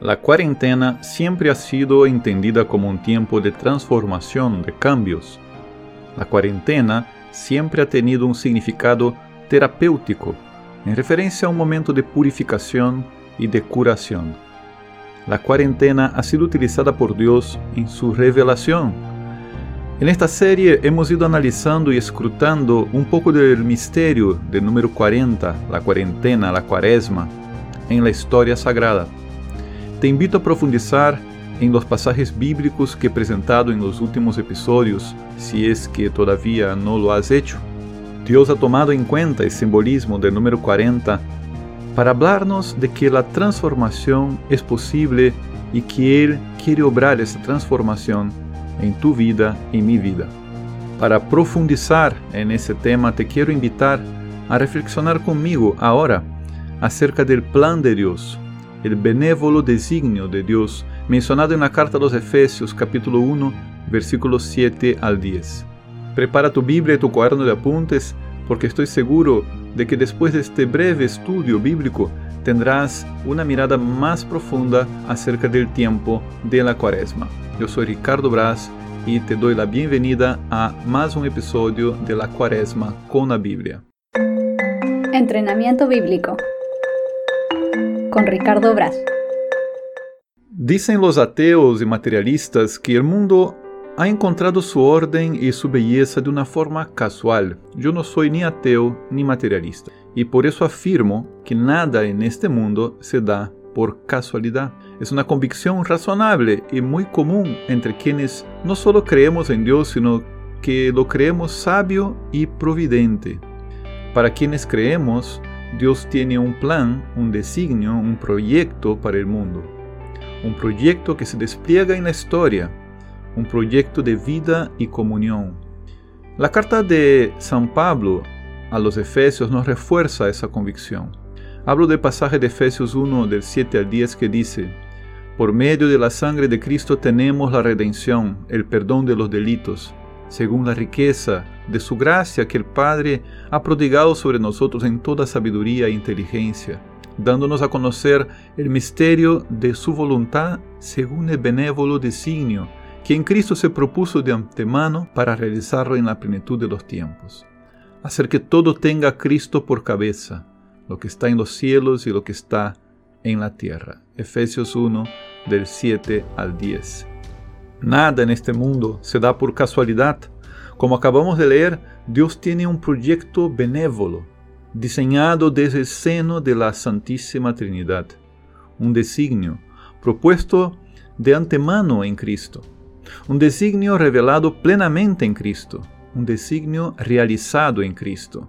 La cuarentena siempre ha sido entendida como un tiempo de transformación, de cambios. La cuarentena siempre ha tenido un significado terapéutico, en referencia a un momento de purificación y de curación. La cuarentena ha sido utilizada por Dios en su revelación. En esta serie hemos ido analizando y escrutando un poco del misterio del número 40, la cuarentena, la cuaresma, en la historia sagrada. Te invito a profundizar en los pasajes bíblicos que he presentado en los últimos episodios, si es que todavía no lo has hecho. Dios ha tomado en cuenta el simbolismo del número 40 para hablarnos de que la transformación es posible y que Él quiere obrar esa transformación en tu vida y mi vida. Para profundizar en ese tema, te quiero invitar a reflexionar conmigo ahora acerca del plan de Dios el benévolo designio de Dios mencionado en la carta a los Efesios capítulo 1 versículos 7 al 10. Prepara tu Biblia y tu cuaderno de apuntes porque estoy seguro de que después de este breve estudio bíblico tendrás una mirada más profunda acerca del tiempo de la cuaresma. Yo soy Ricardo Braz y te doy la bienvenida a más un episodio de la cuaresma con la Biblia. Entrenamiento bíblico con Ricardo Braz. Dicen los ateos y materialistas que el mundo ha encontrado su orden y su belleza de una forma casual. Yo no soy ni ateo ni materialista y por eso afirmo que nada en este mundo se da por casualidad. Es una convicción razonable y muy común entre quienes no solo creemos en Dios, sino que lo creemos sabio y providente. Para quienes creemos, Dios tiene un plan, un designio, un proyecto para el mundo. Un proyecto que se despliega en la historia, un proyecto de vida y comunión. La carta de San Pablo a los Efesios nos refuerza esa convicción. Hablo del pasaje de Efesios 1 del 7 al 10 que dice, Por medio de la sangre de Cristo tenemos la redención, el perdón de los delitos según la riqueza de su gracia que el Padre ha prodigado sobre nosotros en toda sabiduría e inteligencia, dándonos a conocer el misterio de su voluntad según el benévolo designio que en Cristo se propuso de antemano para realizarlo en la plenitud de los tiempos. Hacer que todo tenga a Cristo por cabeza, lo que está en los cielos y lo que está en la tierra. Efesios 1 del 7 al 10. Nada en este mundo se da por casualidad. Como acabamos de leer, Dios tiene un proyecto benévolo, diseñado desde el seno de la Santísima Trinidad, un designio propuesto de antemano en Cristo, un designio revelado plenamente en Cristo, un designio realizado en Cristo.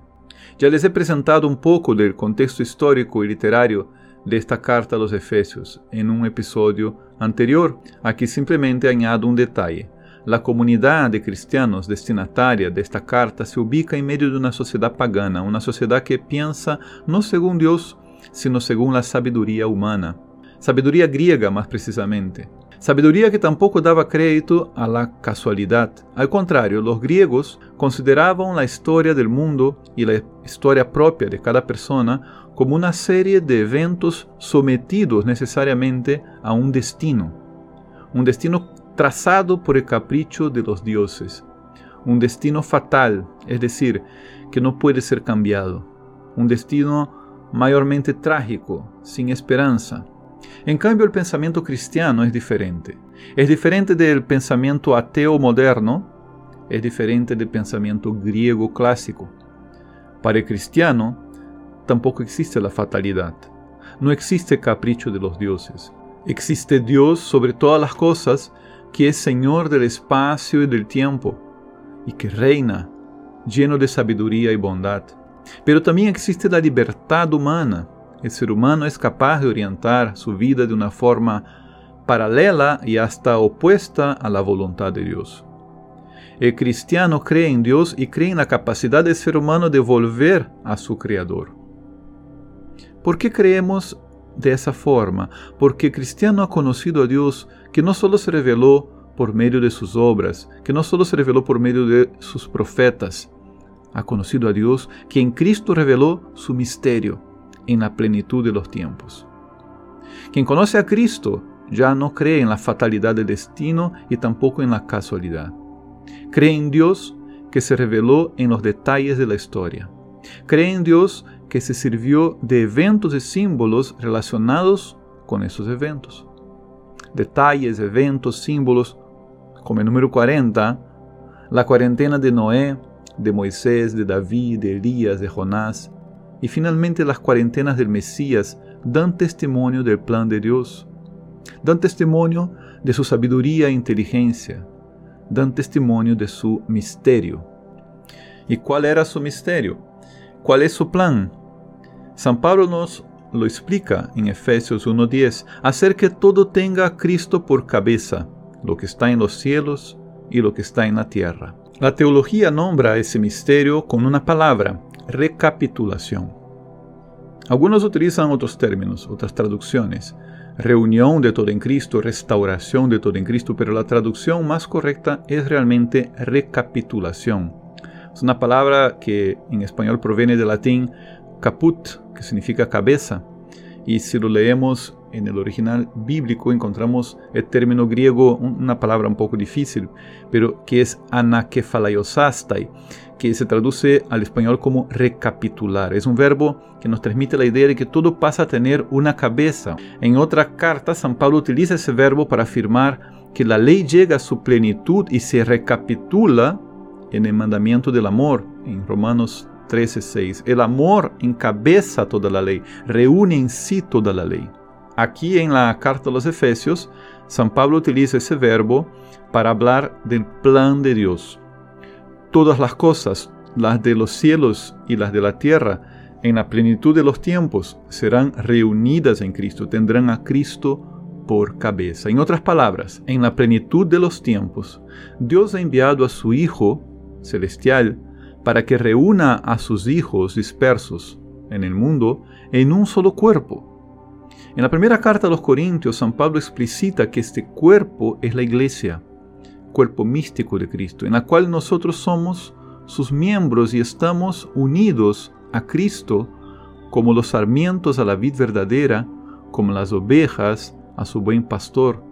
Ya les he presentado un poco del contexto histórico y literario de esta carta a los Efesios en un episodio anterior. Aquí simplemente añado un detalle. La comunidad de cristianos destinataria de esta carta se ubica en medio de una sociedad pagana, una sociedad que piensa no según Dios, sino según la sabiduría humana. Sabiduría griega más precisamente. Sabiduría que tampoco daba crédito a la casualidad. Al contrario, los griegos consideraban la historia del mundo y la historia propia de cada persona como una serie de eventos sometidos necesariamente a un destino. Un destino trazado por el capricho de los dioses. Un destino fatal, es decir, que no puede ser cambiado. Un destino mayormente trágico, sin esperanza en cambio, el pensamiento cristiano es diferente. Es diferente del pensamiento ateo moderno, es diferente del pensamiento griego clásico. Para el cristiano, tampoco existe la fatalidad. No existe capricho de los dioses. Existe Dios sobre todas las cosas, que es Señor del espacio y del tiempo, y que reina, lleno de sabiduría y bondad. Pero también existe la libertad humana, el ser humano es capaz de orientar su vida de una forma paralela y hasta opuesta a la voluntad de Dios. El cristiano cree en Dios y cree en la capacidad del ser humano de volver a su Creador. ¿Por qué creemos de esa forma? Porque cristiano ha conocido a Dios que no solo se reveló por medio de sus obras, que no solo se reveló por medio de sus profetas, ha conocido a Dios que en Cristo reveló su misterio en la plenitud de los tiempos. Quien conoce a Cristo ya no cree en la fatalidad del destino y tampoco en la casualidad. Cree en Dios que se reveló en los detalles de la historia. Cree en Dios que se sirvió de eventos y símbolos relacionados con esos eventos. Detalles, eventos, símbolos, como el número 40, la cuarentena de Noé, de Moisés, de David, de Elías, de Jonás, y finalmente las cuarentenas del Mesías dan testimonio del plan de Dios, dan testimonio de su sabiduría e inteligencia, dan testimonio de su misterio. ¿Y cuál era su misterio? ¿Cuál es su plan? San Pablo nos lo explica en Efesios 1.10, hacer que todo tenga a Cristo por cabeza, lo que está en los cielos y lo que está en la tierra. La teología nombra ese misterio con una palabra, recapitulación. Algunos utilizan otros términos, otras traducciones, reunión de todo en Cristo, restauración de todo en Cristo, pero la traducción más correcta es realmente recapitulación. Es una palabra que en español proviene del latín caput, que significa cabeza, y si lo leemos en el original bíblico encontramos el término griego, una palabra un poco difícil, pero que es anakephalaiosastai, que se traduce al español como recapitular. Es un verbo que nos transmite la idea de que todo pasa a tener una cabeza. En otra carta, San Pablo utiliza ese verbo para afirmar que la ley llega a su plenitud y se recapitula en el mandamiento del amor, en Romanos 13:6. El amor encabeza toda la ley, reúne en sí toda la ley. Aquí en la carta a los Efesios, San Pablo utiliza ese verbo para hablar del plan de Dios todas las cosas, las de los cielos y las de la tierra, en la plenitud de los tiempos, serán reunidas en Cristo, tendrán a Cristo por cabeza. En otras palabras, en la plenitud de los tiempos, Dios ha enviado a su Hijo celestial para que reúna a sus hijos dispersos en el mundo en un solo cuerpo. En la primera carta a los Corintios, San Pablo explicita que este cuerpo es la iglesia cuerpo místico de Cristo, en la cual nosotros somos sus miembros y estamos unidos a Cristo como los sarmientos a la vid verdadera, como las ovejas a su buen pastor.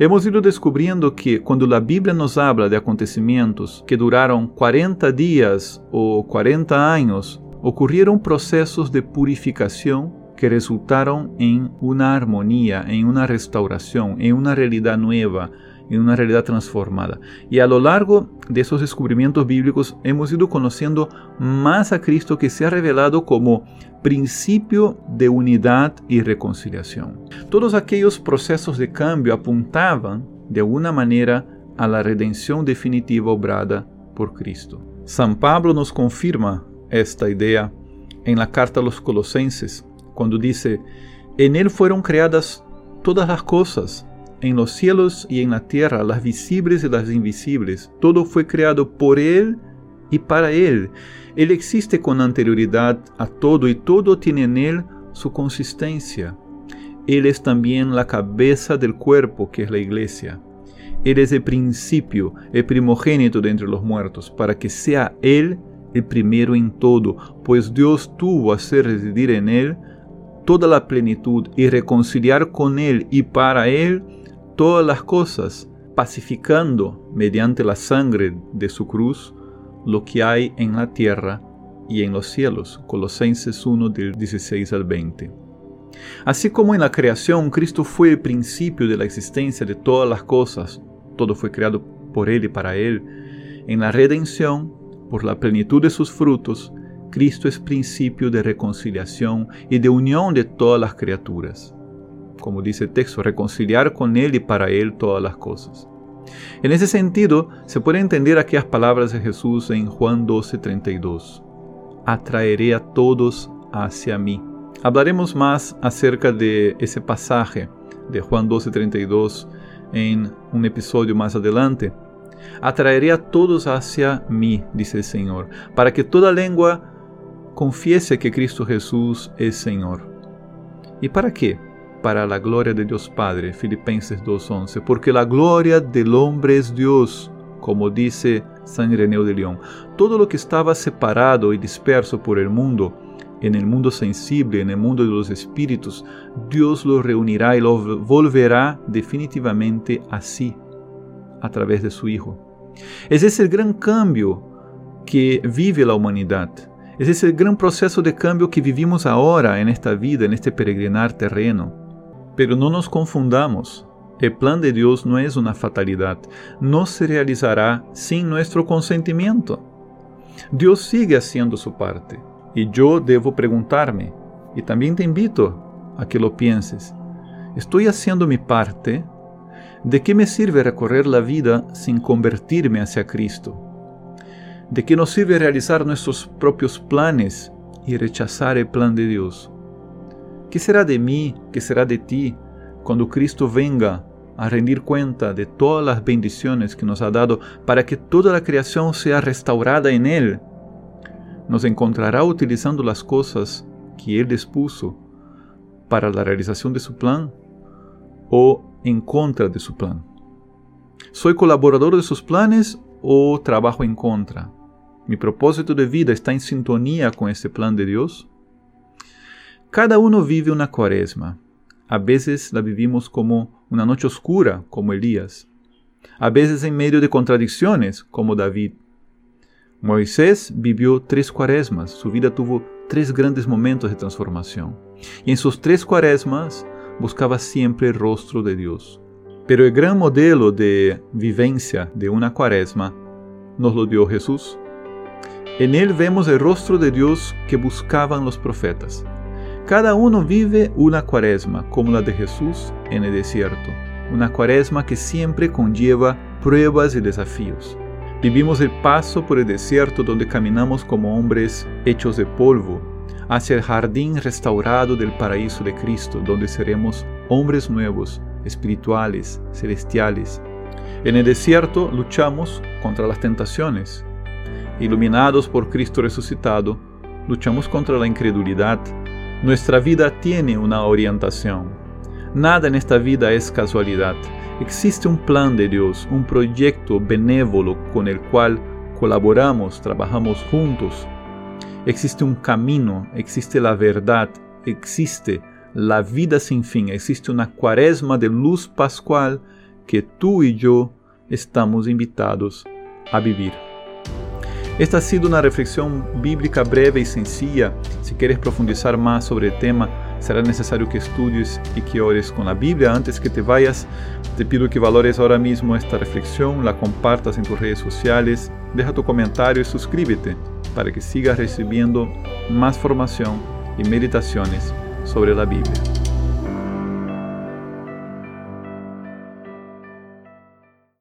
Hemos ido descubriendo que cuando la Biblia nos habla de acontecimientos que duraron 40 días o 40 años, ocurrieron procesos de purificación que resultaron en una armonía, en una restauración, en una realidad nueva, en una realidad transformada. Y a lo largo de esos descubrimientos bíblicos hemos ido conociendo más a Cristo que se ha revelado como principio de unidad y reconciliación. Todos aquellos procesos de cambio apuntaban de alguna manera a la redención definitiva obrada por Cristo. San Pablo nos confirma esta idea en la carta a los colosenses, cuando dice, en él fueron creadas todas las cosas en los cielos y en la tierra, las visibles y las invisibles. Todo fue creado por Él y para Él. Él existe con anterioridad a todo y todo tiene en Él su consistencia. Él es también la cabeza del cuerpo que es la iglesia. Él es el principio, el primogénito de entre los muertos, para que sea Él el primero en todo, pues Dios tuvo a hacer residir en Él toda la plenitud y reconciliar con Él y para Él todas las cosas, pacificando mediante la sangre de su cruz lo que hay en la tierra y en los cielos. Colosenses 1 del 16 al 20. Así como en la creación Cristo fue el principio de la existencia de todas las cosas, todo fue creado por Él y para Él, en la redención, por la plenitud de sus frutos, Cristo es principio de reconciliación y de unión de todas las criaturas como dice el texto, reconciliar con Él y para Él todas las cosas. En ese sentido, se puede entender aquellas palabras de Jesús en Juan 12:32. Atraeré a todos hacia mí. Hablaremos más acerca de ese pasaje de Juan 12:32 en un episodio más adelante. Atraeré a todos hacia mí, dice el Señor, para que toda lengua confiese que Cristo Jesús es Señor. ¿Y para qué? Para la gloria de Dios Padre, Filipenses 2.11, porque la gloria del hombre es Dios, como dice San Ireneo de León. Todo lo que estaba separado y disperso por el mundo, en el mundo sensible, en el mundo de los espíritus, Dios lo reunirá y lo volverá definitivamente así, a través de su Hijo. Ese es el gran cambio que vive la humanidad. Ese es el gran proceso de cambio que vivimos ahora en esta vida, en este peregrinar terreno. Pero no nos confundamos. El plan de Dios no es una fatalidad. No se realizará sin nuestro consentimiento. Dios sigue haciendo su parte. Y yo debo preguntarme, y también te invito a que lo pienses, ¿estoy haciendo mi parte? ¿De qué me sirve recorrer la vida sin convertirme hacia Cristo? ¿De qué nos sirve realizar nuestros propios planes y rechazar el plan de Dios? ¿Qué será de mí, qué será de ti, cuando Cristo venga a rendir cuenta de todas las bendiciones que nos ha dado para que toda la creación sea restaurada en Él? ¿Nos encontrará utilizando las cosas que Él dispuso para la realización de su plan o en contra de su plan? ¿Soy colaborador de sus planes o trabajo en contra? ¿Mi propósito de vida está en sintonía con este plan de Dios? Cada uno vive una cuaresma. A veces la vivimos como una noche oscura, como Elías. A veces en medio de contradicciones, como David. Moisés vivió tres cuaresmas. Su vida tuvo tres grandes momentos de transformación. Y en sus tres cuaresmas buscaba siempre el rostro de Dios. Pero el gran modelo de vivencia de una cuaresma nos lo dio Jesús. En él vemos el rostro de Dios que buscaban los profetas. Cada uno vive una cuaresma como la de Jesús en el desierto, una cuaresma que siempre conlleva pruebas y desafíos. Vivimos el paso por el desierto donde caminamos como hombres hechos de polvo, hacia el jardín restaurado del paraíso de Cristo, donde seremos hombres nuevos, espirituales, celestiales. En el desierto luchamos contra las tentaciones. Iluminados por Cristo resucitado, luchamos contra la incredulidad. Nuestra vida tiene una orientación. Nada en esta vida es casualidad. Existe un plan de Dios, un proyecto benévolo con el cual colaboramos, trabajamos juntos existe un camino, existe la verdad, existe la vida sin fin, existe una cuaresma de luz pascual que tú y yo estamos invitados a vivir. Esta ha sido una reflexión bíblica breve y sencilla. Si quieres profundizar más sobre el tema, será necesario que estudies y que ores con la Biblia. Antes que te vayas, te pido que valores ahora mismo esta reflexión, la compartas en tus redes sociales, deja tu comentario y suscríbete para que sigas recibiendo más formación y meditaciones sobre la Biblia.